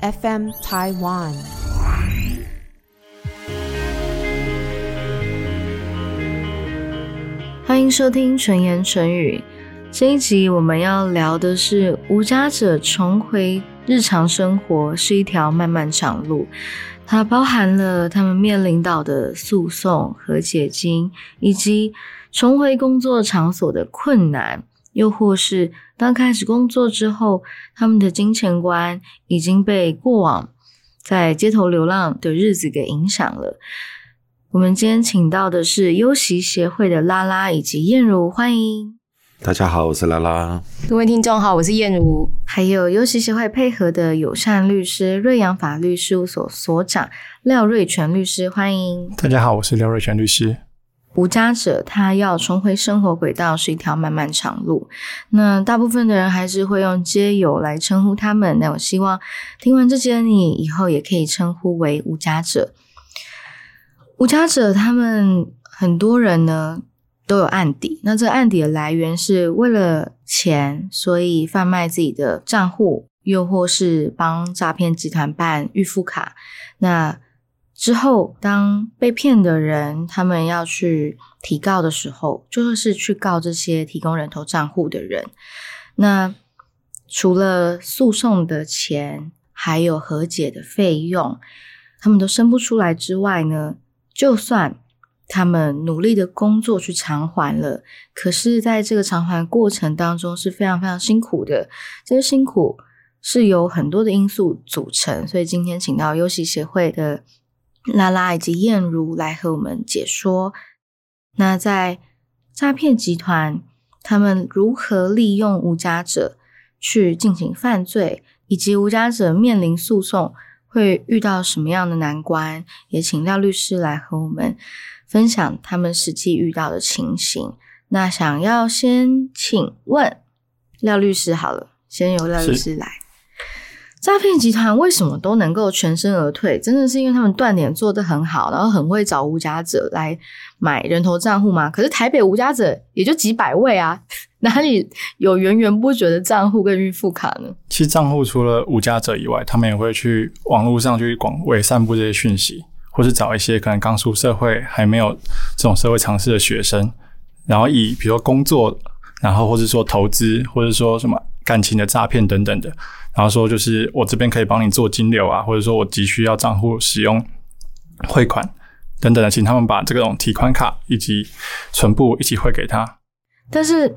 FM Taiwan。欢迎收听纯言纯语。这一集我们要聊的是无家者重回日常生活是一条漫漫长路，它包含了他们面临到的诉讼和解金，以及重回工作场所的困难，又或是刚开始工作之后，他们的金钱观已经被过往在街头流浪的日子给影响了。我们今天请到的是优习协会的拉拉以及燕如，欢迎。大家好，我是拉拉。各位听众好，我是燕如。还有优习协会配合的友善律师瑞阳法律事务所所长廖瑞全律师，欢迎。大家好，我是廖瑞全律师。无家者他要重回生活轨道是一条漫漫长路，那大部分的人还是会用街友来称呼他们。那我希望听完这节你以后也可以称呼为无家者。无家者他们很多人呢都有案底，那这案底的来源是为了钱，所以贩卖自己的账户，又或是帮诈骗集团办预付卡。那之后，当被骗的人他们要去提告的时候，就是去告这些提供人头账户的人。那除了诉讼的钱，还有和解的费用，他们都生不出来之外呢？就算他们努力的工作去偿还了，可是在这个偿还过程当中是非常非常辛苦的。这些辛苦是由很多的因素组成，所以今天请到优习协会的拉拉以及燕如来和我们解说。那在诈骗集团，他们如何利用无家者去进行犯罪，以及无家者面临诉讼。会遇到什么样的难关？也请廖律师来和我们分享他们实际遇到的情形。那想要先请问廖律师好了，先由廖律师来。诈骗集团为什么都能够全身而退？真的是因为他们断点做得很好，然后很会找无家者来买人头账户吗？可是台北无家者也就几百位啊，哪里有源源不绝的账户跟预付卡呢？其实账户除了无家者以外，他们也会去网络上去广为散布这些讯息，或是找一些可能刚出社会还没有这种社会常识的学生，然后以比如说工作，然后或者说投资，或者说什么感情的诈骗等等的。然后说，就是我这边可以帮你做金流啊，或者说我急需要账户使用汇款等等的，请他们把这种提款卡以及存部一起汇给他。但是，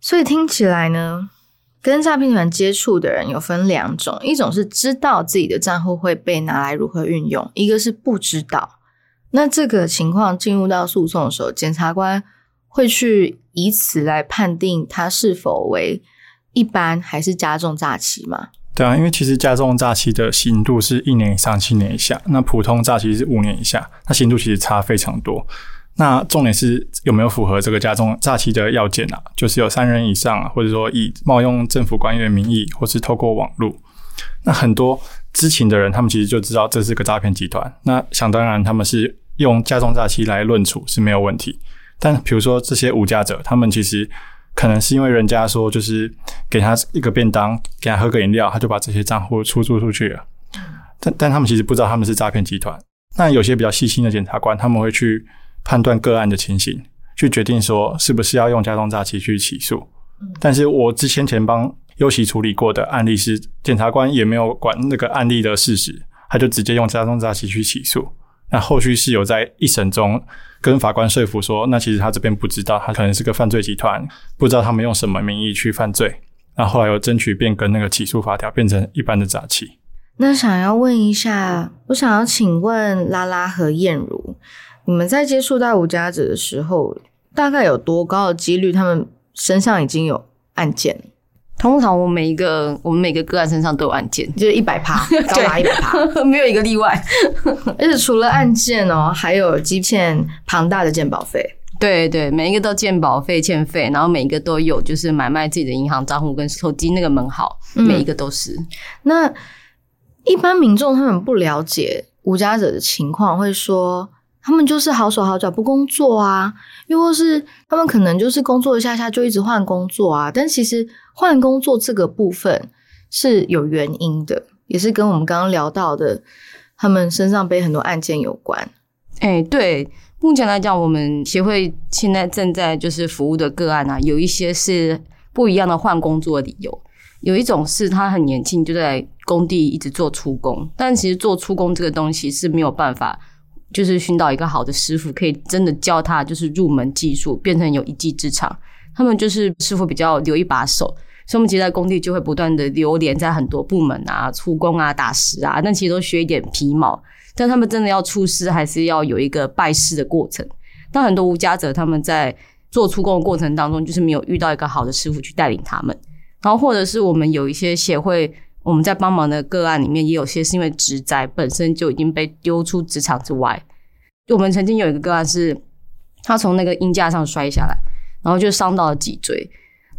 所以听起来呢，跟诈骗团接触的人有分两种，一种是知道自己的账户会被拿来如何运用，一个是不知道。那这个情况进入到诉讼的时候，检察官会去以此来判定他是否为。一般还是加重诈欺吗？对啊，因为其实加重诈欺的刑度是一年以上七年以下，那普通诈欺是五年以下，那刑度其实差非常多。那重点是有没有符合这个加重诈欺的要件啊？就是有三人以上，或者说以冒用政府官员名义，或是透过网络。那很多知情的人，他们其实就知道这是个诈骗集团。那想当然，他们是用加重诈欺来论处是没有问题。但比如说这些无家者，他们其实。可能是因为人家说，就是给他一个便当，给他喝个饮料，他就把这些账户出租出去了。但但他们其实不知道他们是诈骗集团。那有些比较细心的检察官，他们会去判断个案的情形，去决定说是不是要用加重诈欺去起诉。但是我之前前帮优席处理过的案例是，检察官也没有管那个案例的事实，他就直接用加重诈欺去起诉。那后续是有在一审中跟法官说服说，那其实他这边不知道，他可能是个犯罪集团，不知道他们用什么名义去犯罪。那后来有争取变更那个起诉法条，变成一般的诈欺。那想要问一下，我想要请问拉拉和燕如，你们在接触到无家者的时候，大概有多高的几率他们身上已经有案件？通常我每一个我们每个个案身上都有案件，就是一百趴，高达一百趴，没有一个例外。而且除了案件哦，还有积欠庞大的鉴保费。对对，每一个都鉴保费欠费，然后每一个都有就是买卖自己的银行账户跟手机那个门号，每一个都是。那一般民众他们不了解无家者的情况，会说。他们就是好手好脚不工作啊，又或是他们可能就是工作一下下就一直换工作啊。但其实换工作这个部分是有原因的，也是跟我们刚刚聊到的，他们身上背很多案件有关。哎，对，目前来讲，我们协会现在正在就是服务的个案啊，有一些是不一样的换工作理由。有一种是他很年轻就在工地一直做出工，但其实做出工这个东西是没有办法，就是寻到一个好的师傅，可以真的教他就是入门技术，变成有一技之长。他们就是师傅比较留一把手，所以我们其实在工地就会不断的流连在很多部门啊，出工啊、打石啊，但其实都学一点皮毛。但他们真的要出师，还是要有一个拜师的过程。但很多无家者他们在做出工的过程当中，就是没有遇到一个好的师傅去带领他们。然后，或者是我们有一些协会，我们在帮忙的个案里面，也有些是因为职灾本身就已经被丢出职场之外。我们曾经有一个个案是，他从那个衣架上摔下来，然后就伤到了脊椎，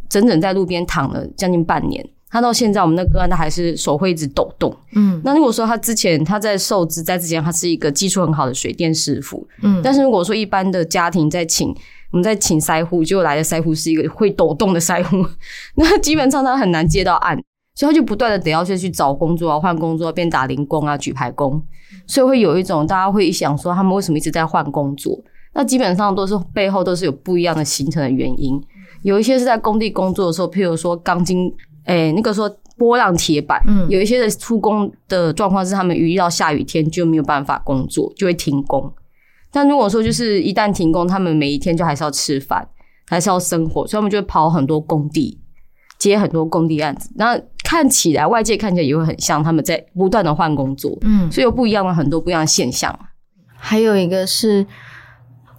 整整在路边躺了将近半年。他到现在，我们那个案他还是手会一直抖动。嗯，那如果说他之前他在受资在之前，他是一个技术很好的水电师傅，嗯，但是如果说一般的家庭在请。我们在请腮护，结果来的腮护是一个会抖动的腮护，那基本上他很难接到案，所以他就不断的得要去去找工作啊，换工作，变打零工啊，举牌工，所以会有一种大家会想说，他们为什么一直在换工作？那基本上都是背后都是有不一样的形成的原因，有一些是在工地工作的时候，譬如说钢筋，诶，那个说波浪铁板，嗯，有一些的出工的状况是他们遇到下雨天就没有办法工作，就会停工。但如果说就是一旦停工，他们每一天就还是要吃饭，还是要生活，所以他们就会跑很多工地，接很多工地案子。那看起来外界看起来也会很像他们在不断的换工作，嗯，所以有不一样的很多不一样的现象。还有一个是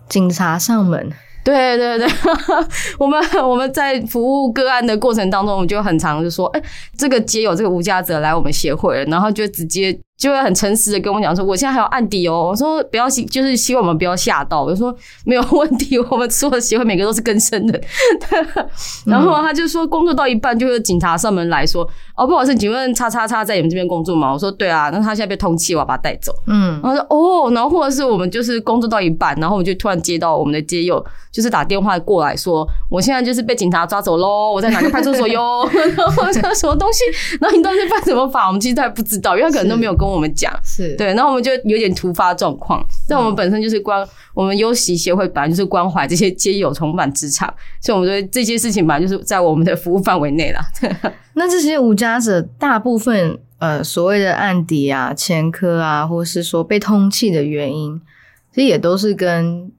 警察上门。对对对，我们 我们在服务个案的过程当中，我们就很常就说，哎，这个街有这个无家者来我们协会，然后就直接就会很诚实的跟我讲说，我现在还有案底哦。我说不要，就是希望我们不要吓到。我就说没有问题，我们所有的协会每个都是更生的。然后他就说，工作到一半就有警察上门来说，哦，不好意思，请问叉叉叉在你们这边工作吗？我说对啊，那他现在被通缉，我要把他带走。嗯，然后说哦，然后或者是我们就是工作到一半，然后我们就突然接到我们的街友。就是打电话过来说，我现在就是被警察抓走喽，我在哪个派出所哟？然后说什么东西？然后你到底犯什么法？我们其实都还不知道，因为他可能都没有跟我们讲。是对，然后我们就有点突发状况。但我们本身就是关，我们优习协会本来就是关怀这些街友重返职场，所以我们觉得这些事情本来就是在我们的服务范围内了。那这些无家者大部分呃所谓的案底啊、前科啊，或是说被通缉的原因，其实也都是跟。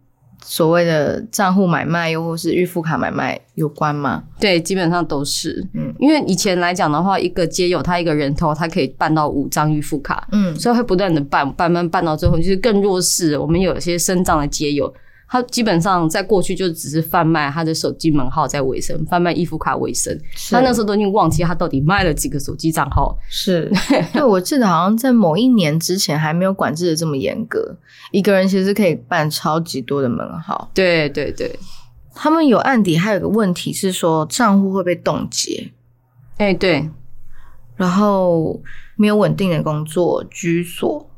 所谓的账户买卖，又或是预付卡买卖有关吗？对，基本上都是。嗯，因为以前来讲的话，一个街友他一个人头，他可以办到五张预付卡。嗯，所以会不断的办，办办办到最后，就是更弱势。我们有一些身障的街友。他基本上在过去就只是贩卖他的手机门号在维生，贩卖衣服卡维生。他那时候都已经忘记他到底卖了几个手机账号。是，对，我记得好像在某一年之前还没有管制的这么严格，一个人其实可以办超级多的门号。对对对，他们有案底，还有个问题是说账户会被冻结。哎，对，然后没有稳定的工作居所，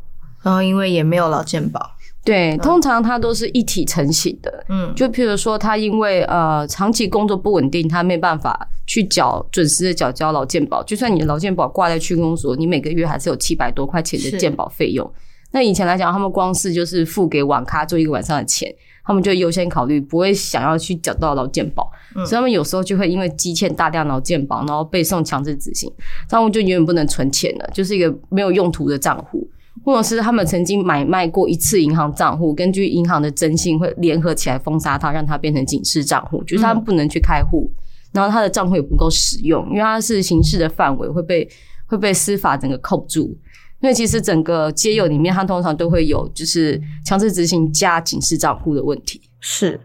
然后因为也没有劳健保。对，通常它都是一体成型的。嗯，就譬如说，他因为呃长期工作不稳定，他没办法去缴准时的缴交劳健保。就算你的劳健保挂在区公所，你每个月还是有七百多块钱的健保费用。那以前来讲，他们光是就是付给网咖做一个晚上的钱，他们就优先考虑不会想要去缴到劳健保。所以他们有时候就会因为积欠大量劳健保，然后被送强制执行，账户就永远不能存钱了，就是一个没有用途的账户。或者是他们曾经买卖过一次银行账户，根据银行的征信会联合起来封杀它，让它变成警示账户，就是他们不能去开户，然后他的账户也不够使用，因为它是刑事的范围，会被会被司法整个扣住。因为其实整个街友里面，它通常都会有就是强制执行加警示账户的问题。是，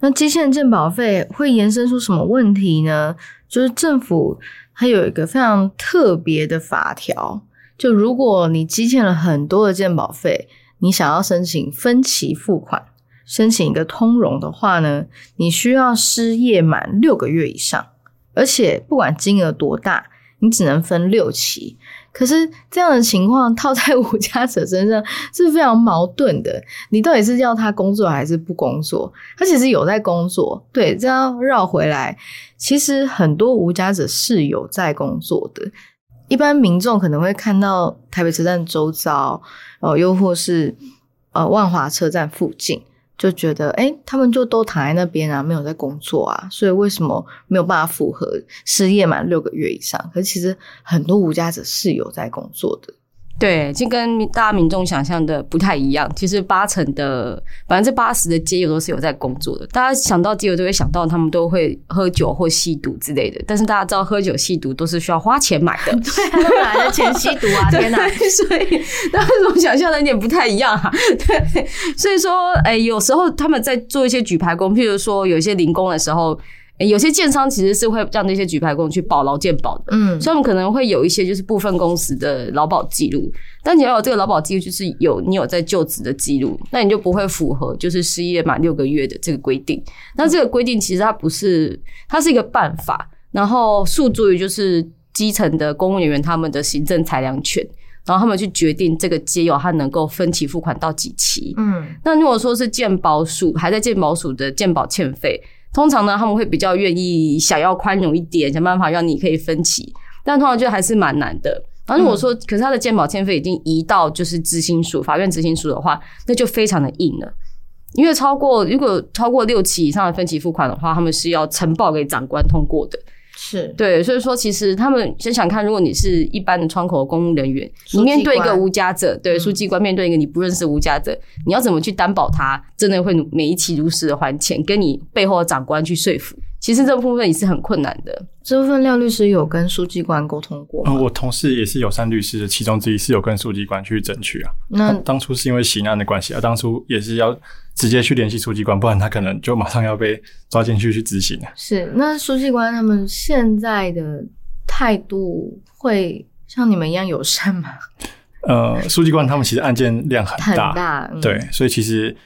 那基线健保费会延伸出什么问题呢？就是政府它有一个非常特别的法条。就如果你积欠了很多的健保费，你想要申请分期付款，申请一个通融的话呢，你需要失业满六个月以上，而且不管金额多大，你只能分六期。可是这样的情况套在无家者身上是非常矛盾的。你到底是要他工作还是不工作？他其实有在工作，对，这样绕回来，其实很多无家者是有在工作的。一般民众可能会看到台北车站周遭，哦，又或是呃万华车站附近，就觉得哎，他们就都躺在那边啊，没有在工作啊，所以为什么没有办法符合失业满六个月以上？可是其实很多无家者是有在工作的。对，就跟大家民众想象的不太一样。其实八成的百分之八十的街友都是有在工作的。大家想到街友都会想到他们都会喝酒或吸毒之类的。但是大家知道，喝酒吸毒都是需要花钱买的。对，哪来的钱吸毒啊？天哪！所以大家怎么想象的有点不太一样哈。对，所以说，哎，有时候他们在做一些举牌工，譬如说有一些零工的时候。有些建商其实是会让那些举牌工去保劳健保的，嗯，所以我们可能会有一些就是部分公司的劳保记录，但你要有这个劳保记录，就是有你有在就职的记录，那你就不会符合就是失业满六个月的这个规定。那这个规定其实它不是，它是一个办法，然后诉诸于就是基层的公务人员他们的行政裁量权，然后他们去决定这个街友他能够分期付款到几期。嗯，那如果说是健保署还在健保署的健保欠费。通常呢，他们会比较愿意想要宽容一点，想办法让你可以分期，但通常就还是蛮难的。反正我说，可是他的鉴保欠费已经移到就是执行署、法院执行署的话，那就非常的硬了。因为超过如果超过六期以上的分期付款的话，他们是要呈报给长官通过的。是对，所以说其实他们想想看，如果你是一般的窗口公务人员，你面对一个无家者，对书记官面对一个你不认识无家者，你要怎么去担保他真的会每一期如实的还钱，跟你背后的长官去说服？其实这部分也是很困难的。这部分廖律师有跟书记官沟通过嗯，我同事也是友善律师的其中之一，是有跟书记官去争取啊。那当初是因为刑案的关系啊，当初也是要直接去联系书记官，不然他可能就马上要被抓进去去执行了。是，那书记官他们现在的态度会像你们一样友善吗？呃，书记官他们其实案件量很大，很大，对，所以其实。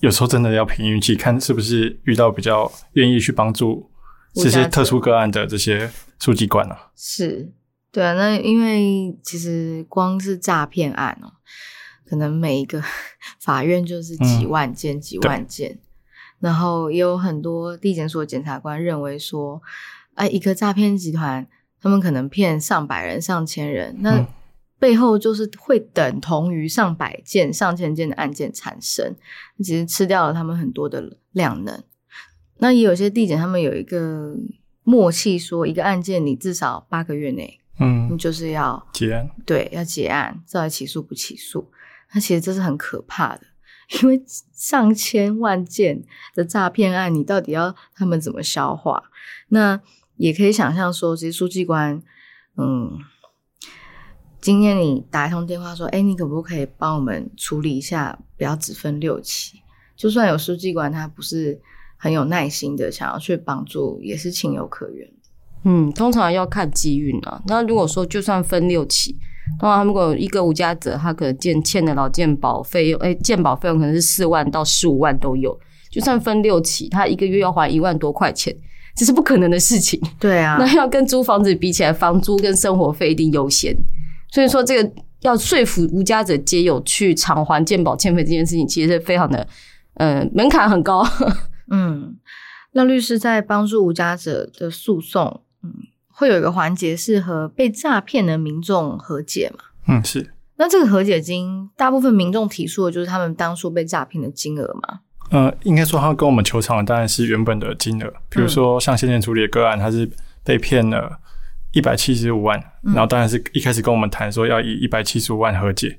有时候真的要凭运气，看是不是遇到比较愿意去帮助这些特殊个案的这些书记官啊。是，对啊，那因为其实光是诈骗案哦，可能每一个 法院就是几万件、几万件，然后也有很多地检所检察官认为说，哎，一个诈骗集团，他们可能骗上百人、上千人，那。背后就是会等同于上百件、上千件的案件产生，其实吃掉了他们很多的量能。那也有些地检，他们有一个默契，说一个案件你至少八个月内，嗯，你就是要结案，对，要结案，再起诉不起诉。那其实这是很可怕的，因为上千万件的诈骗案，你到底要他们怎么消化？那也可以想象说，其实书记官，嗯。今天你打一通电话说：“哎，你可不可以帮我们处理一下？不要只分六期。就算有书记官，他不是很有耐心的，想要去帮助，也是情有可原。嗯，通常要看机运啊。那如果说就算分六期，那如果一个无家者，他可能欠欠的老健保费用，哎，健保费用可能是四万到十五万都有。就算分六期，他一个月要还一万多块钱，这是不可能的事情。对啊，那要跟租房子比起来，房租跟生活费一定优先。”所以说，这个要说服无家者皆有去偿还健保欠费这件事情，其实是非常的，呃，门槛很高。嗯，那律师在帮助无家者的诉讼，嗯，会有一个环节是和被诈骗的民众和解嘛？嗯，是。那这个和解金，大部分民众提出的就是他们当初被诈骗的金额嘛？呃，应该说他跟我们求偿的当然是原本的金额，比如说像先前处理的个案，他是被骗了。一百七十五万，然后当然是一开始跟我们谈说要以一百七十五万和解，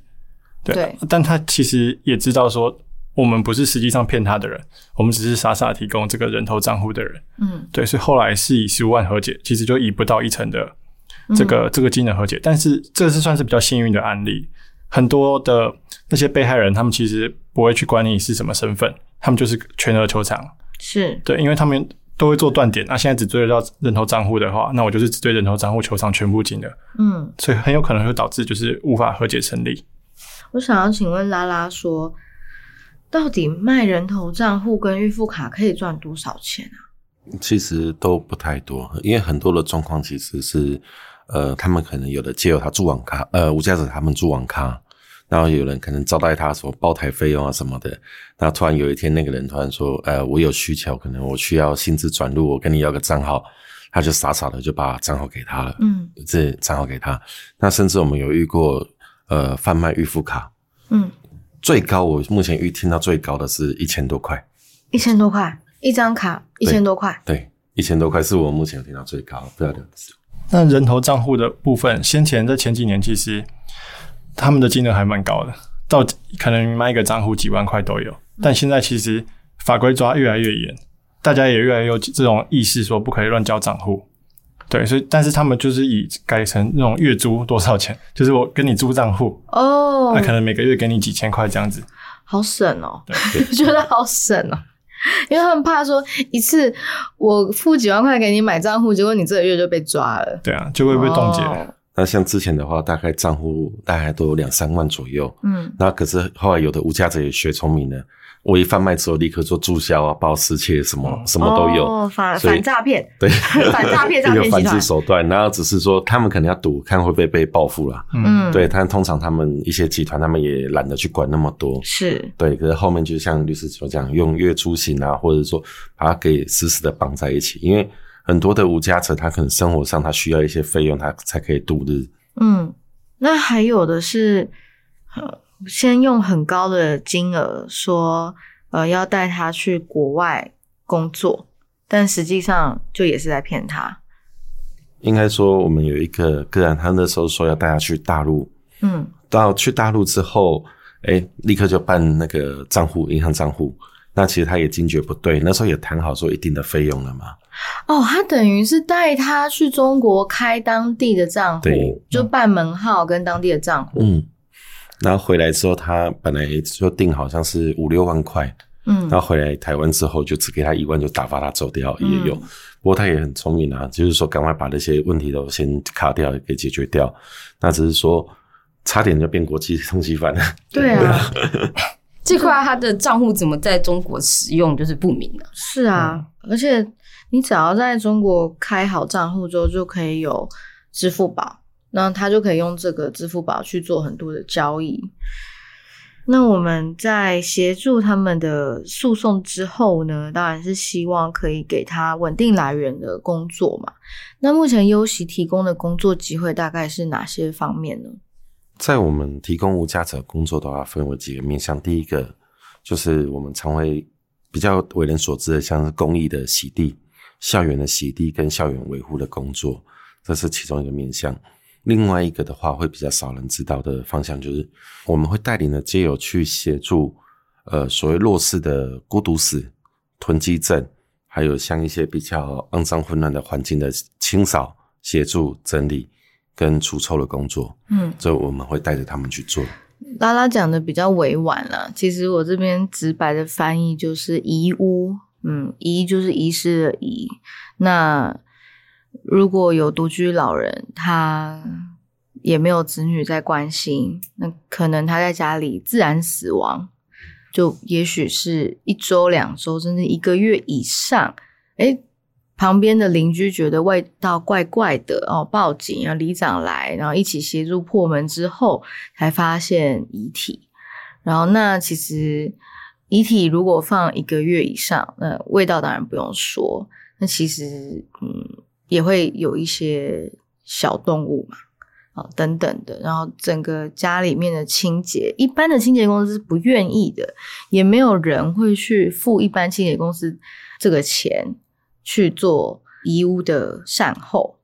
对，但他其实也知道说我们不是实际上骗他的人，我们只是傻傻提供这个人头账户的人，嗯，对，所以后来是以十五万和解，其实就以不到一成的这个这个金额和解，但是这是算是比较幸运的案例，很多的那些被害人他们其实不会去管你是什么身份，他们就是全额求偿，是。对，因为他们。都会做断点，那现在只追得到人头账户的话，那我就是只对人头账户求偿全部金额。嗯，所以很有可能会导致就是无法和解成立。我想要请问拉拉说，到底卖人头账户跟预付卡可以赚多少钱啊？其实都不太多，因为很多的状况其实是，呃，他们可能有的借由他住网咖，呃，无家者他们住网咖。然后有人可能招待他说包台费用啊什么的，那突然有一天那个人突然说，呃，我有需求，可能我需要薪资转入，我跟你要个账号，他就傻傻的就把账号给他了，嗯。这账号给他。那甚至我们有遇过，呃，贩卖预付卡，嗯，最高我目前遇听到最高的是一千多块，一千多块一张卡，一千多块。对，一千多块是我目前有听到最高，不知道的是。那人头账户的部分，先前在前几年其实他们的金额还蛮高的，到可能卖一个账户几万块都有。但现在其实法规抓越来越严，大家也越来越有这种意识，说不可以乱交账户。对，所以但是他们就是以改成那种月租多少钱，就是我跟你租账户，哦那、，可能每个月给你几千块这样子。好省哦，对 我觉得好省哦。因为他们怕说一次我付几万块给你买账户，结果你这个月就被抓了，对啊，就会被冻结。哦那像之前的话，大概账户大概都有两三万左右。嗯，那可是后来有的无价者也学聪明了，我一贩卖之后立刻做注销啊、报失窃什么、什么都有。哦、反反诈骗，对，反诈骗诈骗集团 制手段，然后只是说他们可能要赌，看会不会被报复啦。嗯，对，但通常他们一些集团，他们也懒得去管那么多。是，对，可是后面就像律师所讲，用月租型啊，或者说把它给死死的绑在一起，因为很多的无家者，他可能生活上他需要一些费用，他才可以度日。嗯，那还有的是，呃，先用很高的金额说，呃，要带他去国外工作，但实际上就也是在骗他。应该说，我们有一个个案，他那时候说要带他去大陆，嗯到去大陆之后，哎，立刻就办那个账户，银行账户。那其实他也惊觉不对，那时候也谈好说一定的费用了嘛。哦，他等于是带他去中国开当地的账户对，就办门号跟当地的账户。嗯，然后回来之后，他本来就定好像是五六万块，嗯然后回来台湾之后就只给他一万，就打发他走掉，也有。嗯不过他也很聪明啊，就是说赶快把那些问题都先卡掉，给解决掉。那只是说差点就变国际通缉犯了。对啊，这块他的账户怎么在中国使用就是不明了。是啊，而且你只要在中国开好账户之后，就可以有支付宝，那他就可以用这个支付宝去做很多的交易。那我们在协助他们的诉讼之后呢，当然是希望可以给他稳定来源的工作嘛。那目前优习提供的工作机会大概是哪些方面呢？在我们提供无家者工作的话，分为几个面向。第一个就是我们常会比较为人所知的，像是公益的洗地、校园的洗地跟校园维护的工作，这是其中一个面向。另外一个的话，会比较少人知道的方向，就是我们会带领的街友去协助，呃，所谓弱势的孤独死、囤积症，还有像一些比较肮脏混乱的环境的清扫、协助整理跟除臭的工作。嗯，这我们会带着他们去做。拉拉讲的比较委婉啦，其实我这边直白的翻译就是遗屋，嗯，遗就是遗失的遗。那如果有独居老人，他也没有子女在关心，那可能他在家里自然死亡，就也许是一周、两周，甚至一个月以上。诶，旁边的邻居觉得味道怪怪的哦，报警，然后里长来，然后一起协助破门之后，才发现遗体。然后那其实遗体如果放一个月以上，那味道当然不用说。那其实嗯也会有一些小动物嘛，啊等等的。然后整个家里面的清洁，一般的清洁公司是不愿意的，也没有人会去付一般清洁公司这个钱去做遗屋的善后。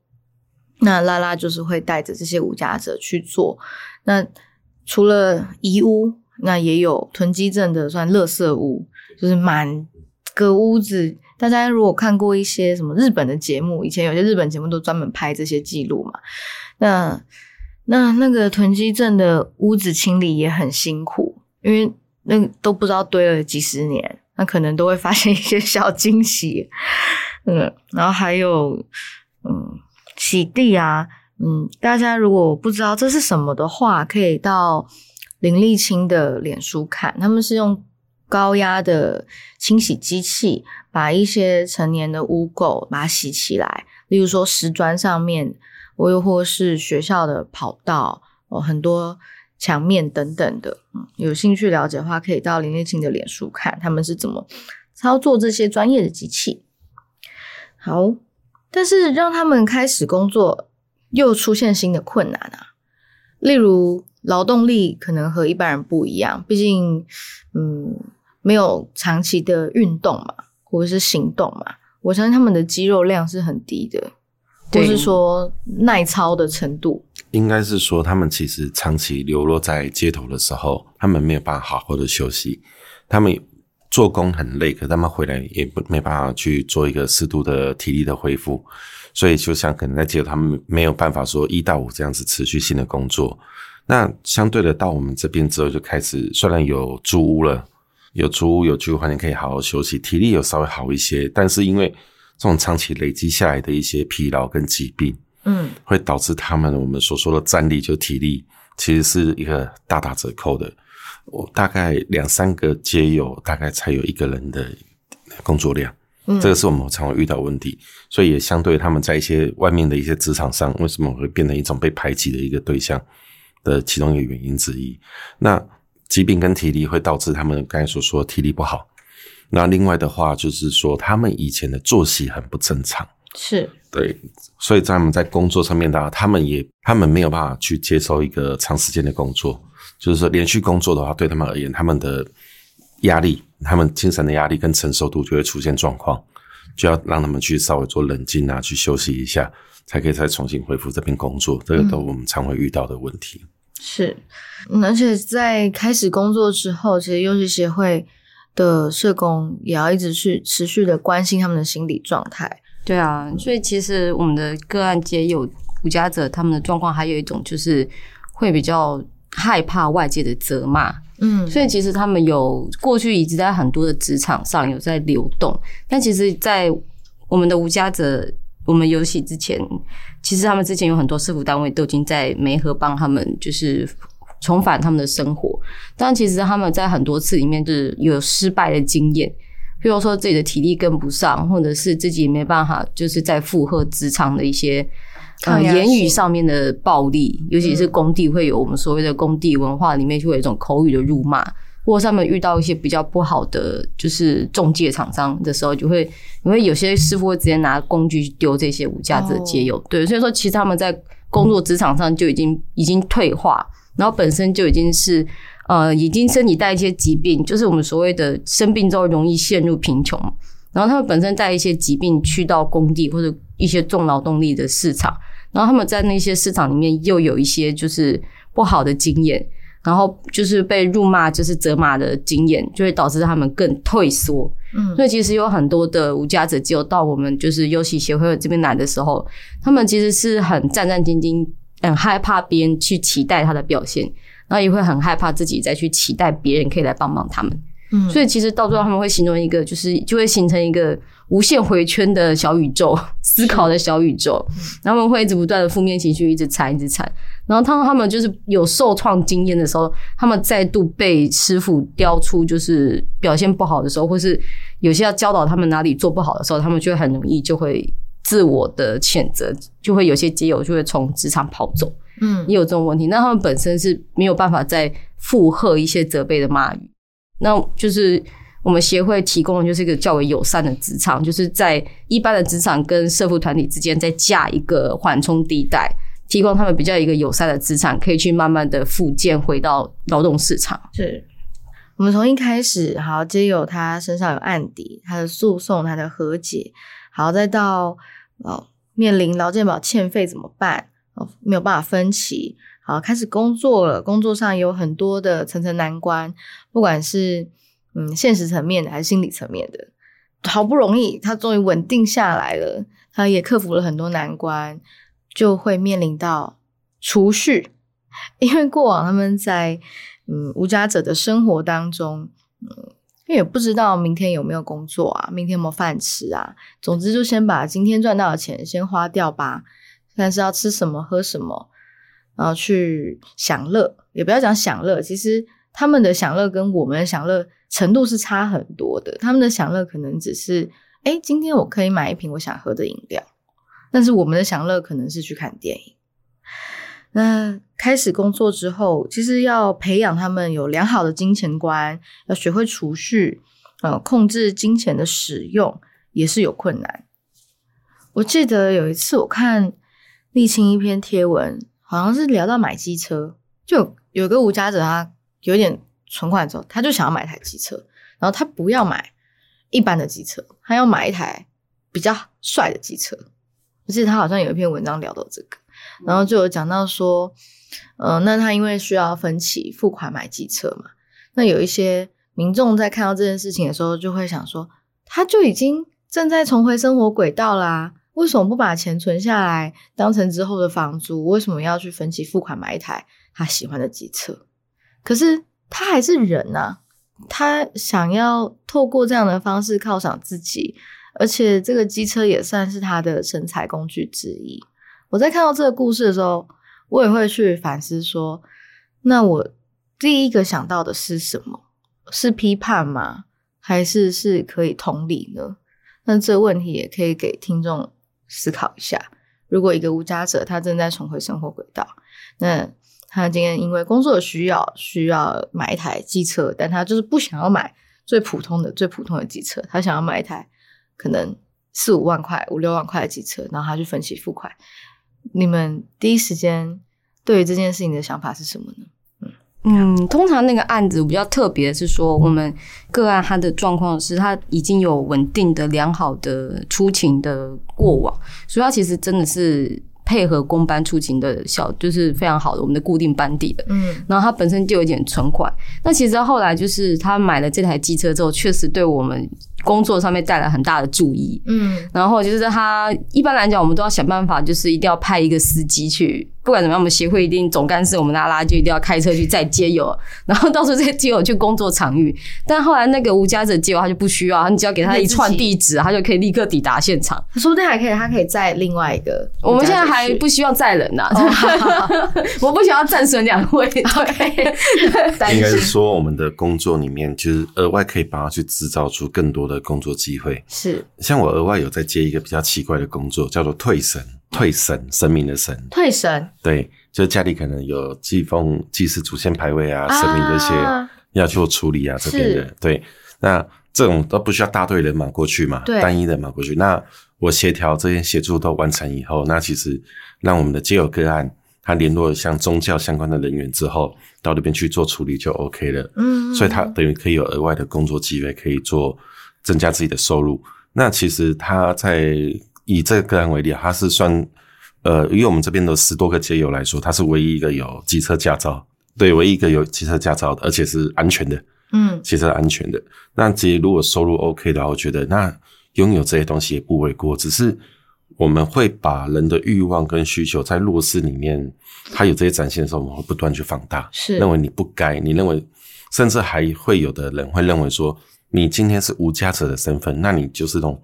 那拉拉就是会带着这些无家者去做。那除了遗屋，那也有囤积症的，算垃圾屋，就是满个屋子。大家如果看过一些什么日本的节目，以前有些日本节目都专门拍这些记录嘛。那那那个囤积症的屋子清理也很辛苦，因为那都不知道堆了几十年，那可能都会发现一些小惊喜。嗯，然后还有嗯洗地啊，嗯，大家如果不知道这是什么的话，可以到林立清的脸书看，他们是用高压的清洗机器把一些成年的污垢把它洗起来，例如说石砖上面，我又或是学校的跑道哦，很多墙面等等的。嗯，有兴趣了解的话，可以到林立清的脸书看他们是怎么操作这些专业的机器。好，但是让他们开始工作，又出现新的困难啊，例如劳动力可能和一般人不一样，毕竟，嗯，没有长期的运动嘛，或者是行动嘛，我相信他们的肌肉量是很低的，或是说耐操的程度，应该是说，他们其实长期流落在街头的时候，他们没有办法好好的休息，他们做工很累，可他们回来也不没办法去做一个适度的体力的恢复，所以就像可能在街头，他们没有办法说一到五这样子持续性的工作。那相对的，到我们这边之后，就开始虽然有租屋了，有租屋有居住环境可以好好休息，体力有稍微好一些，但是因为这种长期累积下来的一些疲劳跟疾病，嗯。会导致他们我们所说的战力就体力，其实是一个大打折扣的。我大概两三个街友，大概才有一个人的工作量，嗯，这个是我们常会遇到的问题，所以也相对他们在一些外面的一些职场上，为什么会变成一种被排挤的一个对象的其中一个原因之一。那疾病跟体力会导致他们刚才所说的体力不好。那另外的话，就是说他们以前的作息很不正常。是对，所以在他们在工作上面的话，他们也他们没有办法去接受一个长时间的工作，就是说连续工作的话，对他们而言，他们的压力、他们精神的压力跟承受度就会出现状况，就要让他们去稍微做冷静啊，去休息一下，才可以再重新恢复这边工作。这个都我们常会遇到的问题。是，嗯，而且在开始工作之后，其实幼师协会的社工也要一直去持续的关心他们的心理状态。对啊，所以其实我们的个案皆有无家者，他们的状况还有一种就是会比较害怕外界的责骂，嗯，所以其实他们有过去一直在很多的职场上有在流动，但其实，在我们的无家者我们游戏之前，其实他们之前有很多社服单位都已经在梅河帮他们就是重返他们的生活，但其实他们在很多次里面就是有失败的经验。比如说自己的体力跟不上，或者是自己没办法，就是在负荷职场的一些呃言语上面的暴力，尤其是工地会有我们所谓的工地文化里面就会有一种口语的辱骂，或者他们遇到一些比较不好的就是中介厂商的时候，就会因为有些师傅会直接拿工具去丢这些无价值的街友，对，所以说其实他们在工作职场上就已经已经退化，然后本身就已经是。呃，已经身体带一些疾病，就是我们所谓的生病之后容易陷入贫穷。然后他们本身带一些疾病去到工地或者一些重劳动力的市场，然后他们在那些市场里面又有一些就是不好的经验，然后就是被辱骂、就是责骂的经验，就会导致他们更退缩。嗯所以其实有很多的无家者，只有到我们就是优戏协会这边来的时候，他们其实是很战战兢兢，很害怕别人去期待他的表现。然后也会很害怕自己再去期待别人可以来帮帮他们，嗯所以其实到最后他们会形成一个，就是就会形成一个无限回圈的小宇宙，思考的小宇宙，然后他们会一直不断的负面情绪一直缠一直缠，然后当他们就是有受创经验的时候，他们再度被师傅雕出就是表现不好的时候，或是有些要教导他们哪里做不好的时候，他们就会很容易就会自我的谴责，就会有些基友就会从职场跑走。嗯也有这种问题。那他们本身是没有办法再附和一些责备的骂语，那就是我们协会提供的就是一个较为友善的职场，就是在一般的职场跟社服团体之间再架一个缓冲地带，提供他们比较一个友善的职场，可以去慢慢的复健回到劳动市场。是。我们从一开始，好，皆有他身上有案底，他的诉讼，他的和解，好，再到哦面临劳健保欠费怎么办？哦，没有办法分期，好，开始工作了，工作上有很多的层层难关，不管是嗯现实层面的还是心理层面的，好不容易他终于稳定下来了，他也克服了很多难关，就会面临到储蓄，因为过往他们在嗯无家者的生活当中，嗯。因为也不知道明天有没有工作啊，明天有没有饭吃啊。总之，就先把今天赚到的钱先花掉吧。但是要吃什么喝什么，然后去享乐，也不要讲享乐，其实他们的享乐跟我们的享乐程度是差很多的。他们的享乐可能只是，哎，今天我可以买一瓶我想喝的饮料，但是我们的享乐可能是去看电影。那开始工作之后，其实要培养他们有良好的金钱观，要学会储蓄，呃，控制金钱的使用也是有困难。我记得有一次我看沥青一篇贴文，好像是聊到买机车，就有有个无家者他有点存款之后，他就想要买台机车，然后他不要买一般的机车，他要买一台比较帅的机车。我记得他好像有一篇文章聊到这个，然后就有讲到说，呃，那他因为需要分期付款买机车嘛，那有一些民众在看到这件事情的时候，就会想说，他就已经正在重回生活轨道啦、为什么不把钱存下来，当成之后的房租？为什么要去分期付款买一台他喜欢的机车？可是他还是人呐、他想要透过这样的方式犒赏自己，而且这个机车也算是他的生财工具之一。我在看到这个故事的时候，我也会去反思说，那我第一个想到的是什么？是批判吗？还是是可以同理呢？那这个问题也可以给听众思考一下。如果一个无家者他正在重回生活轨道，那他今天因为工作需要需要买一台机车，但他就是不想要买最普通的最普通的机车，他想要买一台可能四五万块、五六万块的机车，然后他去分期付款。你们第一时间对于这件事情的想法是什么呢？嗯，通常那个案子比较特别的是说，我们个案他的状况是他已经有稳定的、良好的出勤的过往，所以他其实真的是配合公班出勤的小，就是非常好的我们的固定班底的。嗯然后他本身就有一点存款，那其实后来就是他买了这台机车之后，确实对我们工作上面带来很大的注意。嗯然后就是他一般来讲，我们都要想办法，就是一定要派一个司机去，不管怎么样，我们协会一定总干事我们拉拉就一定要开车去载接友，然后到时候这些街友去工作场域。但后来那个无家者街友他就不需要，你只要给他一串地址，他就可以立刻抵达现场。说不定还可以，他可以在另外一个。我们现在还不希望载人呐、我不想要战损两位。对应该是心说，我们的工作里面，就是额外可以帮他去制造出更多的工作机会。是像我额外有在接一个比较奇怪的工作，叫做退神，退神，神明的神。退神对，就是家里可能有祭奉、祭祀祖先牌位啊、神明这些啊要做处理啊，这边的对。那这种都不需要大队人马过去嘛，对单一人马过去。那我协调这些协助都完成以后，那其实让我们的街友个案，他联络像宗教相关的人员之后，到那边去做处理就 OK 了。嗯，所以他等于可以有额外的工作机会，可以做增加自己的收入。那其实他在以这个个案为例啊，他是算呃，以我们这边的十多个街友来说，他是唯一一个有机车驾照，对，唯一一个有机车驾照的，而且是安全的，嗯汽车安全的。那其实如果收入 OK 的话，我觉得那拥有这些东西也不为过，只是我们会把人的欲望跟需求在落实里面，他有这些展现的时候，我们会不断去放大。是认为你不该，你认为，甚至还会有的人会认为说，你今天是无家者的身份，那你就是那种，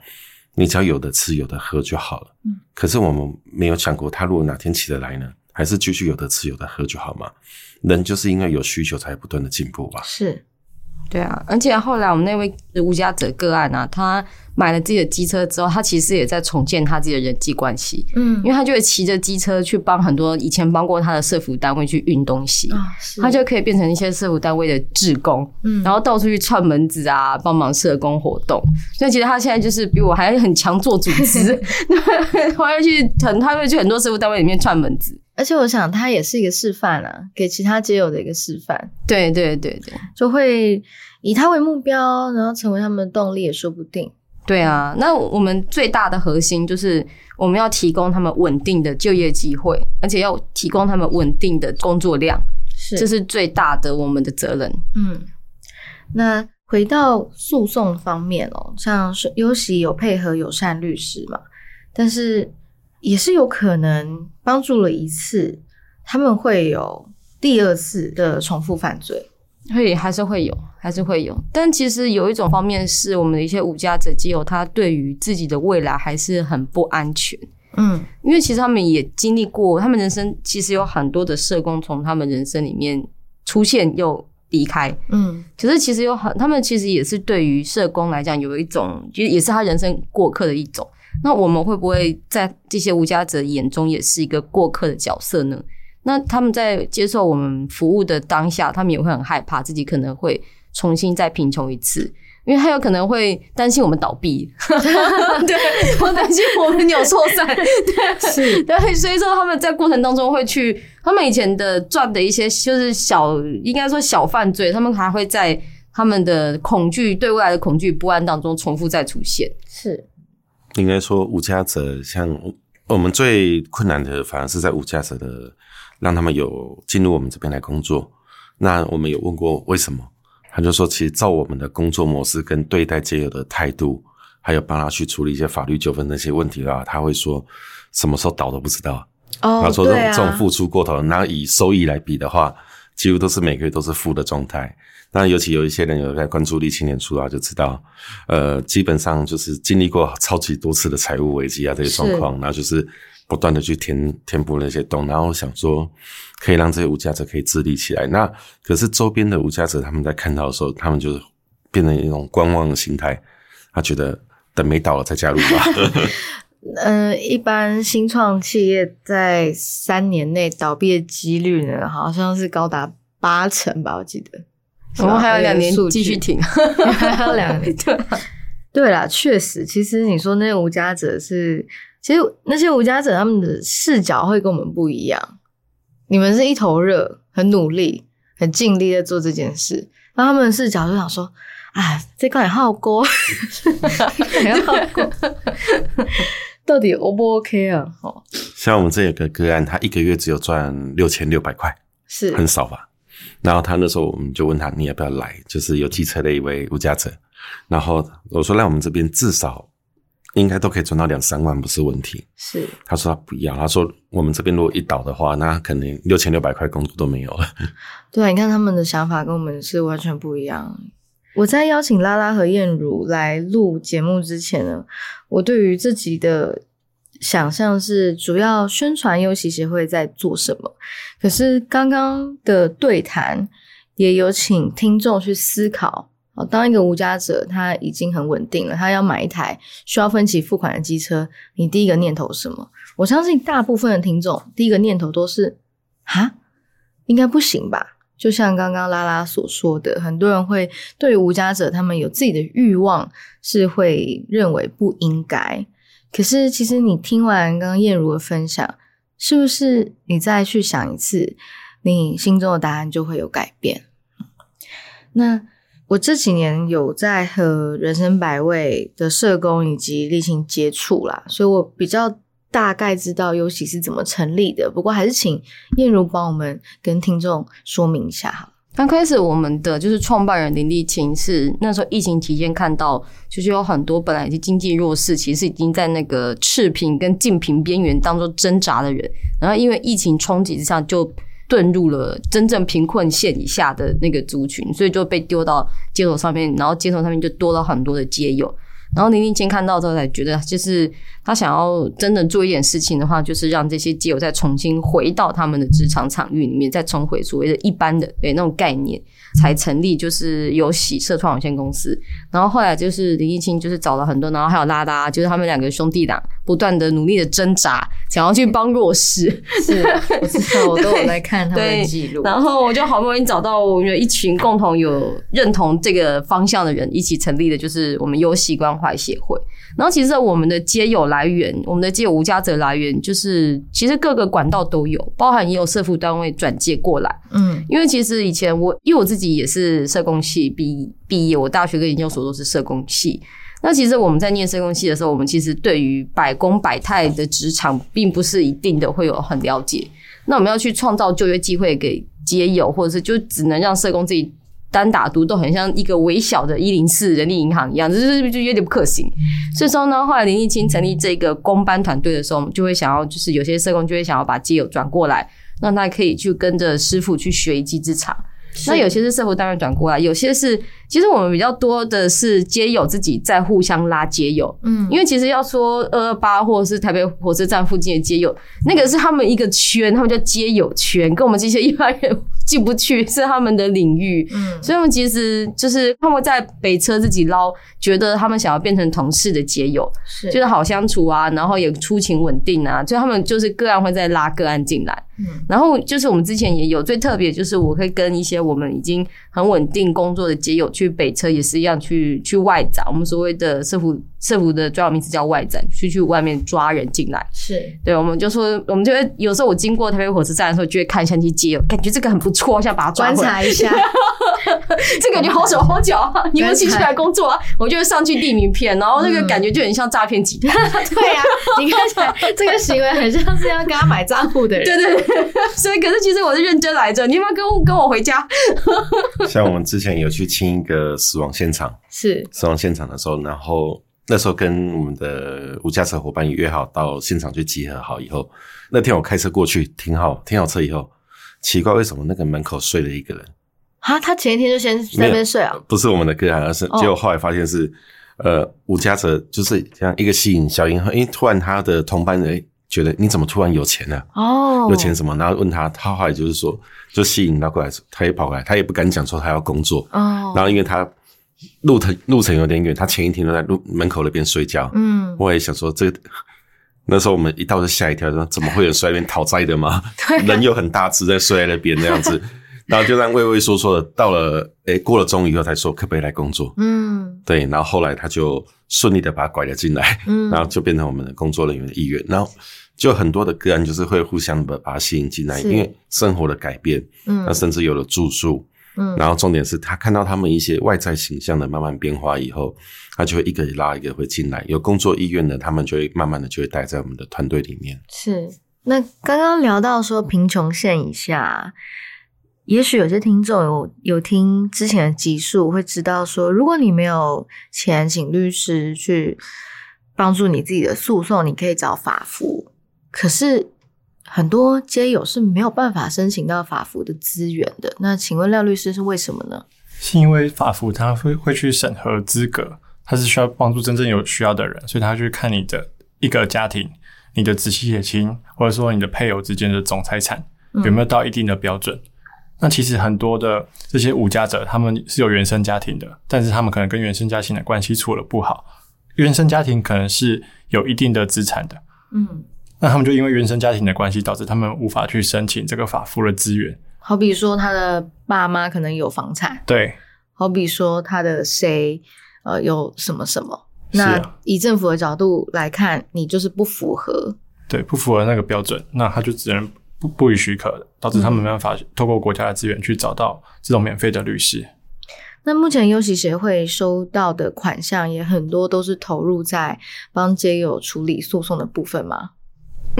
你只要有的吃有的喝就好了。嗯，可是我们没有想过，他如果哪天起得来呢，还是继续有的吃有的喝就好嘛？人就是因为有需求才不断的进步吧。是对啊，而且后来我们那位无家者个案啊，他买了自己的机车之后，他其实也在重建他自己的人际关系，嗯。因为他就会骑着机车去帮很多以前帮过他的社服单位去运东西，他就可以变成一些社服单位的志工，嗯。然后到处去串门子啊，帮忙社工活动。所以其实他现在就是比我还很强做组织，他会去很他会去很多社服单位里面串门子。而且我想他也是一个示范啊，给其他街友的一个示范，对对对对就会以他为目标，然后成为他们的动力也说不定。对啊！那我们最大的核心就是我们要提供他们稳定的就业机会，而且要提供他们稳定的工作量，是这是最大的我们的责任。嗯，那回到诉讼方面哦，像是优喜有配合友善律师嘛，但是也是有可能帮助了一次，他们会有第二次的重复犯罪。会还是会有，还是会有。但其实有一种方面是我们的一些无家者基友，他对于自己的未来还是很不安全，嗯因为其实他们也经历过，他们人生其实有很多的社工从他们人生里面出现又离开。嗯可是其实有很，他们其实也是对于社工来讲有一种，就是也是他人生过客的一种。那我们会不会在这些无家者眼中也是一个过客的角色呢？那他们在接受我们服务的当下，他们也会很害怕自己可能会重新再贫穷一次。因为他有可能会担心我们倒闭，对，我担心我们扭错散，对，是，对，所以说他们在过程当中会去，他们以前的赚的一些就是小，应该说小犯罪，他们还会在他们的恐惧对未来的恐惧不安当中重复再出现，是，应该说无家者，像我们最困难的，反而是在无家者的，让他们有进入我们这边来工作，那我们有问过为什么？他就说，其实照我们的工作模式跟对待街友的态度，还有帮他去处理一些法律纠纷那些问题的话，他会说什么时候倒都不知道。哦，他说这种、啊这种付出过头，然后以收益来比的话，几乎都是每个月都是负的状态。那尤其有一些人有在关注立青年出啊，就知道，呃，基本上就是经历过超级多次的财务危机啊这些状况，然后就是不断的去填填补那些洞，然后想说可以让这些无价者可以自立起来。那可是周边的无价者他们在看到的时候，他们就是变成一种观望的心态，他觉得等没倒了再加入吧。呃，一般新创企业在三年内倒闭的几率呢，好像是高达八成吧，我记得。我们还有两年继续挺，还有两年。对啊，对啦，确实，其实你说那些无家者是，其实那些无家者他们的视角会跟我们不一样。你们是一头热，很努力、很尽力在做这件事，那他们的视角就想说，啊，这个很好过，很好过，到底 O 不 OK 啊？哦，像我们这有个个案，他一个月只有赚六千六百块，是很少吧？然后他那时候我们就问他你要不要来，就是有机车的一位无家者。然后我说来我们这边至少应该都可以赚到两三万，不是问题。是，他说他不要，他说我们这边如果一倒的话，那可能六千六百块工作都没有了。对啊，你看他们的想法跟我们是完全不一样。我在邀请拉拉和燕如来录节目之前呢，我对于自己的想象是主要宣传优喜协会在做什么。可是刚刚的对谈也有请听众去思考。当一个无家者，他已经很稳定了，他要买一台需要分期付款的机车，你第一个念头是什么？我相信大部分的听众第一个念头都是：哈，应该不行吧？就像刚刚拉拉所说的，很多人会对于无家者，他们有自己的欲望，是会认为不应该。可是，其实你听完刚刚燕如的分享，是不是你再去想一次，你心中的答案就会有改变？那我这几年有在和人生百味的社工以及立青接触啦，所以我比较大概知道优喜是怎么成立的。不过还是请燕如帮我们跟听众说明一下哈。刚开始我们的就是创办人林立清是那时候疫情期间看到，就是有很多本来是经济弱势，其实已经在那个赤贫跟净贫边缘当中挣扎的人，然后因为疫情冲击之下就。遁入了真正贫困线以下的那个族群，所以就被丢到街头上面，然后街头上面就多了很多的街友。然后林立清看到之后才觉得，就是他想要真的做一点事情的话，就是让这些基友再重新回到他们的职场场域里面，再重回所谓的一般的对那种概念，才成立就是有喜社创有限公司。然后后来就是林立清就是找了很多，然后还有拉拉，就是他们两个兄弟党不断的努力的挣扎，想要去帮弱势。是，我知道，我都有在看他们的记录。然后我就好不容易找到我们有一群共同有认同这个方向的人，一起成立的就是我们优喜关怀协会。然后其实我们的街友来源，我们的街友无家者来源，就是其实各个管道都有，包含也有社服单位转介过来。嗯，因为其实以前我，因为我自己也是社工系毕毕业，我大学跟研究所都是社工系。那其实我们在念社工系的时候，我们其实对于百工百态的职场，并不是一定的会有很了解。那我们要去创造就业机会给街友，或者是就只能让社工自己单打独斗，很像一个微小的一零四人力银行一样，就是就有点不可行。所以说呢，后来林立清成立这个工班团队的时候，我们就会想要，就是有些社工就会想要把街友转过来，让他可以去跟着师傅去学一技之长。那有些是社服单位转过来，有些是其实我们比较多的是街友自己在互相拉街友，嗯因为其实要说二二八或者是台北火车站附近的街友，那个是他们一个圈，他们叫街友圈，跟我们这些一般人进不去，是他们的领域。嗯，所以，我们其实就是他们在北车自己捞，觉得他们想要变成同事的街友，是，就是好相处啊，然后也出勤稳定啊，所以他们就是个案会再拉个案进来。嗯然后就是我们之前也有最特别，就是我会跟一些我们已经很稳定工作的街友去去北车也是一样去去外展，我们所谓的社服社服的专有名词叫外展，去去外面抓人进来。是对，我们就说，我们就会有时候我经过台北火车站的时候，就会看相机街友，感觉这个很不错，想把它抓观回来。察一下，这感觉好手好脚啊！你们兴趣来工作啊？我就会上去递名片，然后那个嗯感觉就很像诈骗集团。对呀、你看起来这个行为很像是要跟他买账户的人。对对对，所以可是其实我是认真来着，你要不要跟我跟我回家？像我们之前有去清一个死亡现场，是死亡现场的时候，然后那时候跟我们的无驾车伙伴约好到现场去集合好以后，那天我开车过去停好停好车以后，奇怪为什么那个门口睡了一个人？啊，他前一天就先在那边睡啊。不是我们的个案，而是哦结果后来发现是，呃，吴家泽就是这样一个吸引小银行，因为突然他的同班人觉得你怎么突然有钱了、哦，有钱什么？然后问他，他后来就是说，就吸引他过来，他也跑过来，他也不敢讲说他要工作，哦，然后因为他路程路程有点远，他前一天都在路门口那边睡觉，嗯，我也想说这个。那时候我们一到就吓一跳，说怎么会有人睡在那边讨债的吗？人又很大只，在睡在那边那样子，然后就这样畏畏缩缩的到了，诶、过了中午以后才说可不可以来工作？嗯。对，然后后来他就顺利的把他拐了进来，嗯，然后就变成我们的工作人员的意愿，然后就很多的个案就是会互相的把他吸引进来，因为生活的改变，嗯。那甚至有了住宿，嗯然后重点是他看到他们一些外在形象的慢慢变化以后，他就会一个拉一个会进来，有工作意愿的，他们就会慢慢的就会待在我们的团队里面。是。那刚刚聊到说贫穷线以下，也许有些听众有有听之前的集数，会知道说，如果你没有钱请律师去帮助你自己的诉讼，你可以找法服。可是很多街友是没有办法申请到法服的资源的。那请问廖律师是为什么呢？是因为法服他会会去审核资格，他是需要帮助真正有需要的人，所以他去看你的一个家庭、你的直系血亲，或者说你的配偶之间的总财产嗯有没有到一定的标准。那其实很多的这些无家者，他们是有原生家庭的，但是他们可能跟原生家庭的关系处了不好，原生家庭可能是有一定的资产的，嗯，那他们就因为原生家庭的关系，导致他们无法去申请这个法服的资源。好比说他的爸妈可能有房产，对，好比说他的谁呃有什么什么，那以政府的角度来看，你就是不符合。对，不符合那个标准，那他就只能不不予许可的，导致他们没办法透过国家的资源去找到这种免费的律师。那目前优喜协会收到的款项也很多都是投入在帮街友处理诉讼的部分吗？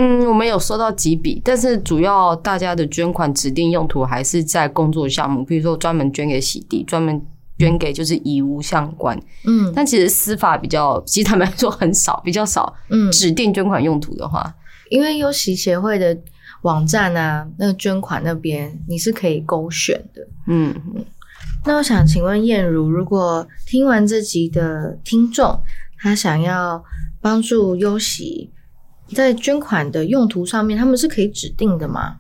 嗯，我们有收到几笔，但是主要大家的捐款指定用途还是在工作项目，比如说专门捐给洗地，专门捐给就是遗物相关。嗯但其实司法比较，其实坦白说很少，比较少嗯，指定捐款用途的话，因为优喜协会的网站啊，那个捐款那边你是可以勾选的。嗯，那我想请问燕如，如果听完这集的听众，他想要帮助优喜在捐款的用途上面，他们是可以指定的吗？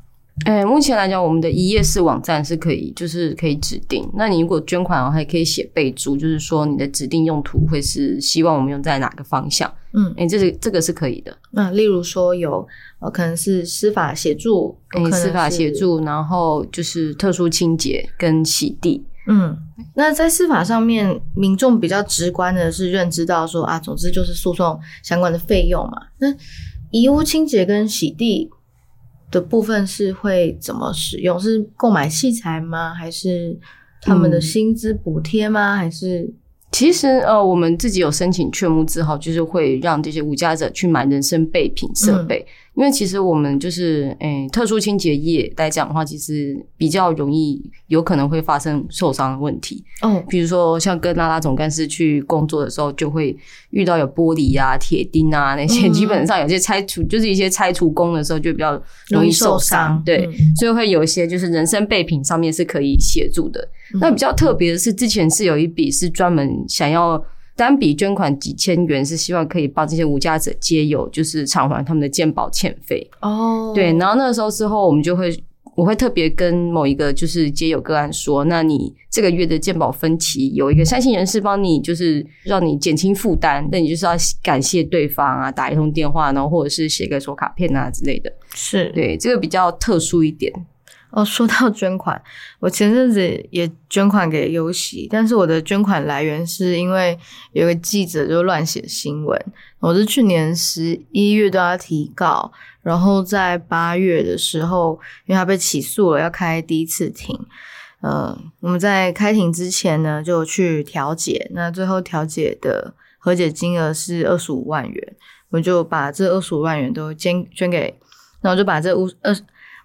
哎、目前来讲，我们的一页式网站是可以，就是可以指定。那你如果捐款的话，还可以写备注，就是说你的指定用途会是希望我们用在哪个方向。嗯，哎、这是这个是可以的。那例如说有呃，可能是司法协助，有诶、可能司法协，助，然后就是特殊清洁跟洗地。嗯，那在司法上面，民众比较直观的是认知到说啊，总之就是诉讼相关的费用嘛。那遗物清洁跟洗地的部分是会怎么使用？是购买器材吗？还是他们的嗯薪资补贴吗？还是其实呃，我们自己有申请劝募字号，就是会让这些无家者去买人身备品设备，因为其实我们就是诶、特殊清洁业来讲的话，其实比较容易有可能会发生受伤的问题。嗯，比如说像跟拉拉总干事去工作的时候，就会遇到有玻璃啊、铁钉啊那些，嗯基本上有些拆除就是一些拆除工的时候就比较容易受伤，对，嗯所以会有一些就是人身备品上面是可以协助的。嗯那比较特别的是，之前是有一笔是专门想要单笔捐款几千元，是希望可以帮这些无家者皆有就是偿还他们的健保欠费。哦，对，然后那个时候之后，我们就会我会特别跟某一个就是街友个案说，那你这个月的健保分期有一个善心人士帮你，就是让你减轻负担，那你就是要感谢对方啊，打一通电话，然后或者是写个手卡片啊之类的。是，对，这个比较特殊一点。哦，说到捐款，我前阵子也捐款给优喜，但是我的捐款来源是因为有个记者就乱写新闻。我是去年十一月都要提告，然后在八月的时候，因为他被起诉了，要开第一次庭。呃，我们在开庭之前呢，就去调解，那最后调解的和解金额是二十五万元，我就把这二十五万元都捐捐给，那我就把这五二。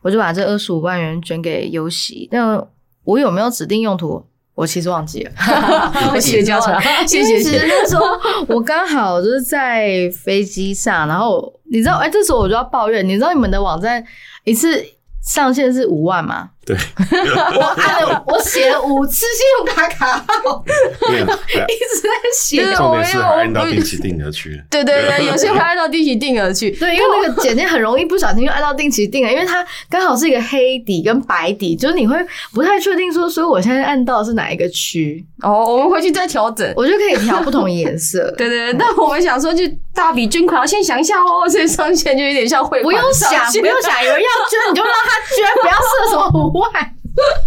我就把这二十五万元捐给尤喜，但我有没有指定用途？我其实忘记了。谢谢教程，谢谢。其实那时候我刚好就是在飞机上，然后你知道，哎，这时候我就要抱怨，你知道你们的网站一次上线是五万吗？对，我按了，我写了五次信用卡卡号，一直在写。重点是按到定期定额去。对 对对，有些会按到定期定额去。对，因为那个简件很容易不小心就按到定期定额，因为它刚好是一个黑底跟白底，就是你会不太确定说，所以我现在按到是哪一个区。哦，我们回去再调整，我就可以调不同颜色。对对对，但我们想说，就大笔捐款，先想一下哦，这上线就有点像汇不用想，不用想，有人要捐你就让他捐，不要设什么五万。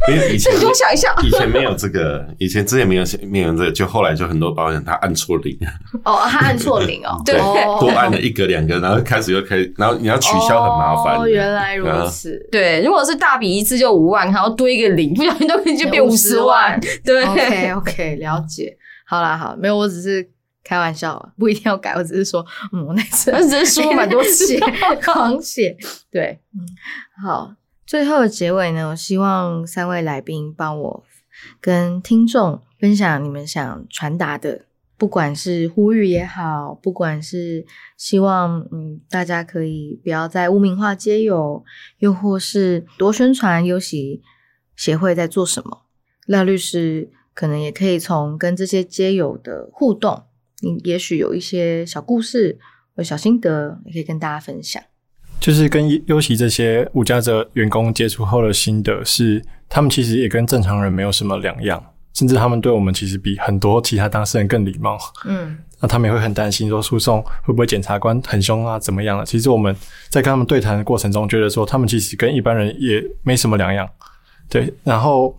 因为以前你多想一下，以前没有这个，以前之前没有没有这个，就后来就很多保险他按错零，哦，他按错零哦，对，多按了一个两个，然后开始又开，然后你要取消很麻烦。哦，原来如此。对，如果是大笔一次就五万，然后多一个零，不小心都可以就变五十万。对，OK OK，了解。好啦，好，没有，我只是开玩笑，不一定要改，我只是说，嗯，我那次只是说蛮多次 狂写，对，嗯，好。最后的结尾呢，我希望三位来宾帮我跟听众分享你们想传达的，不管是呼吁也好，不管是希望嗯大家可以不要再污名化街友，又或是多宣传优喜协会在做什么，廖律师可能也可以从跟这些街友的互动，你也许有一些小故事、有小心得，也可以跟大家分享。就是跟优喜这些无家者员工接触后的心得是，他们其实也跟正常人没有什么两样，甚至他们对我们其实比很多其他当事人更礼貌。嗯，那他们也会很担心说诉讼会不会检察官很凶啊，怎么样的？其实我们在跟他们对谈的过程中，觉得说他们其实跟一般人也没什么两样。对，然后。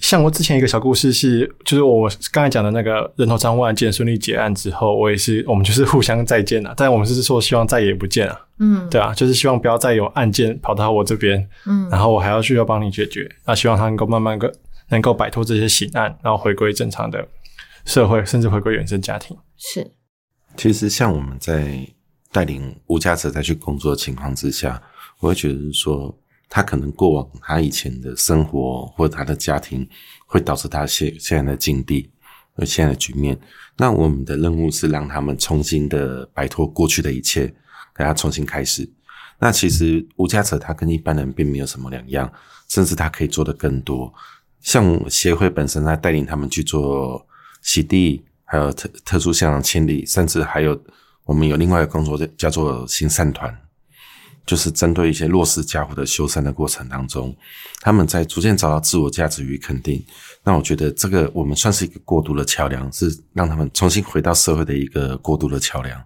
像我之前一个小故事是，就是我刚才讲的那个人头账户案件顺利结案之后，我也是我们就是互相再见了，但我们是说希望再也不见了，嗯，对啊，就是希望不要再有案件跑到我这边，嗯，然后我还要需要帮你解决，那希望他能够慢慢个能够摆脱这些刑案，然后回归正常的社会，甚至回归原生家庭。是，其实像我们在带领无家者再去工作的情况之下，我会觉得说。他可能过往他以前的生活或者他的家庭，会导致他现现在的境地和现在的局面。那我们的任务是让他们重新的摆脱过去的一切，给他重新开始。那其实无家者他跟一般人并没有什么两样，甚至他可以做的更多。像协会本身，他带领他们去做洗地，还有特特殊现场清理，甚至还有我们有另外一个工作叫做行善团。就是针对一些弱势家伙的修缮的过程当中，他们在逐渐找到自我价值与肯定。那我觉得这个我们算是一个过渡的桥梁，是让他们重新回到社会的一个过渡的桥梁。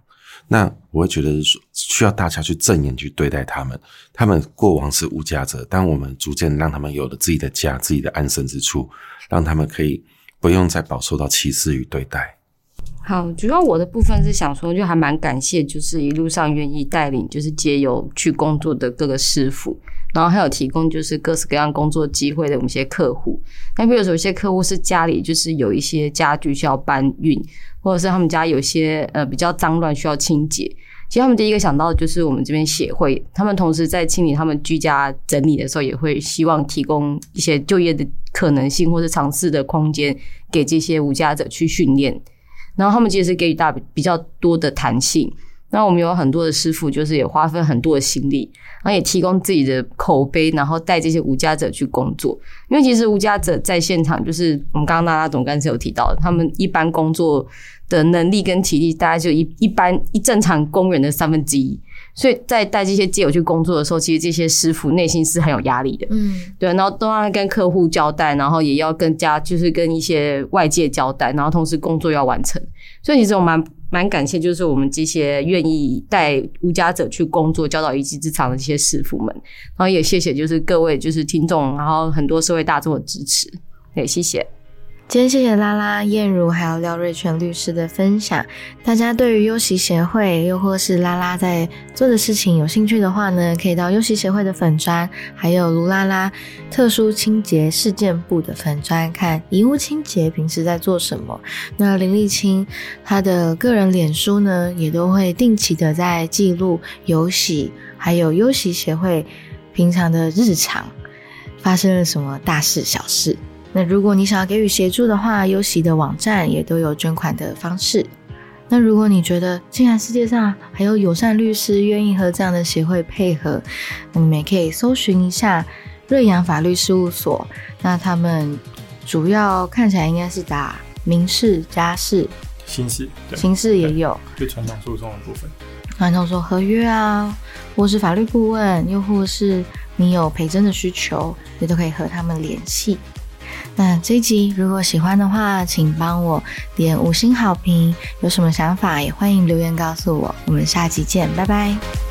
那我会觉得，需要大家去正眼去对待他们。他们过往是无家者，但我们逐渐让他们有了自己的家、自己的安身之处，让他们可以不用再饱受到歧视与对待。好，主要我的部分是想说，就还蛮感谢，就是一路上愿意带领，就是接有去工作的各个师傅，然后还有提供就是各式各样工作机会的我们一些客户。那比如说有些客户是家里就是有一些家具需要搬运，或者是他们家有些呃比较脏乱需要清洁，其实他们第一个想到的就是我们这边协会，他们同时在清理他们居家整理的时候，也会希望提供一些就业的可能性或者尝试的空间给这些无家者去训练。然后他们其实是给予大比较多的弹性，那我们有很多的师傅，就是也花费很多的心力，然后也提供自己的口碑，然后带这些无家者去工作。因为其实无家者在现场，就是我们刚刚娜拉总干事有提到，他们一般工作的能力跟体力，大概就一一般一正常工人的三分之一。所以在带这些街友去工作的时候，其实这些师傅内心是很有压力的，嗯，对，然后都要跟客户交代，然后也要跟家就是跟一些外界交代，然后同时工作要完成，所以其实我蛮蛮感谢，就是我们这些愿意带无家者去工作、教导一技之长的这些师傅们，然后也谢谢就是各位就是听众，然后很多社会大众的支持，对，谢谢。今天谢谢拉拉、燕如还有廖瑞全律师的分享。大家对于优习协会，又或是拉拉在做的事情有兴趣的话呢，可以到优习协会的粉砖，还有卢拉拉特殊清洁事件部的粉砖看遗物清洁平时在做什么。那林立清他的个人脸书呢，也都会定期的在记录游喜还有优习协会平常的日常发生了什么大事小事。那如果你想要给予协助的话，优喜的网站也都有捐款的方式。那如果你觉得竟然世界上还有友善律师愿意和这样的协会配合，那你们也可以搜寻一下瑞阳法律事务所。那他们主要看起来应该是打民事、家事、刑事、刑事也有，就传统诉讼的部分。传统说合约啊，或是法律顾问，又或是你有陪诊的需求，也都可以和他们联系。那这一集如果喜欢的话，请帮我点五星好评。有什么想法也欢迎留言告诉我。我们下集见，拜拜。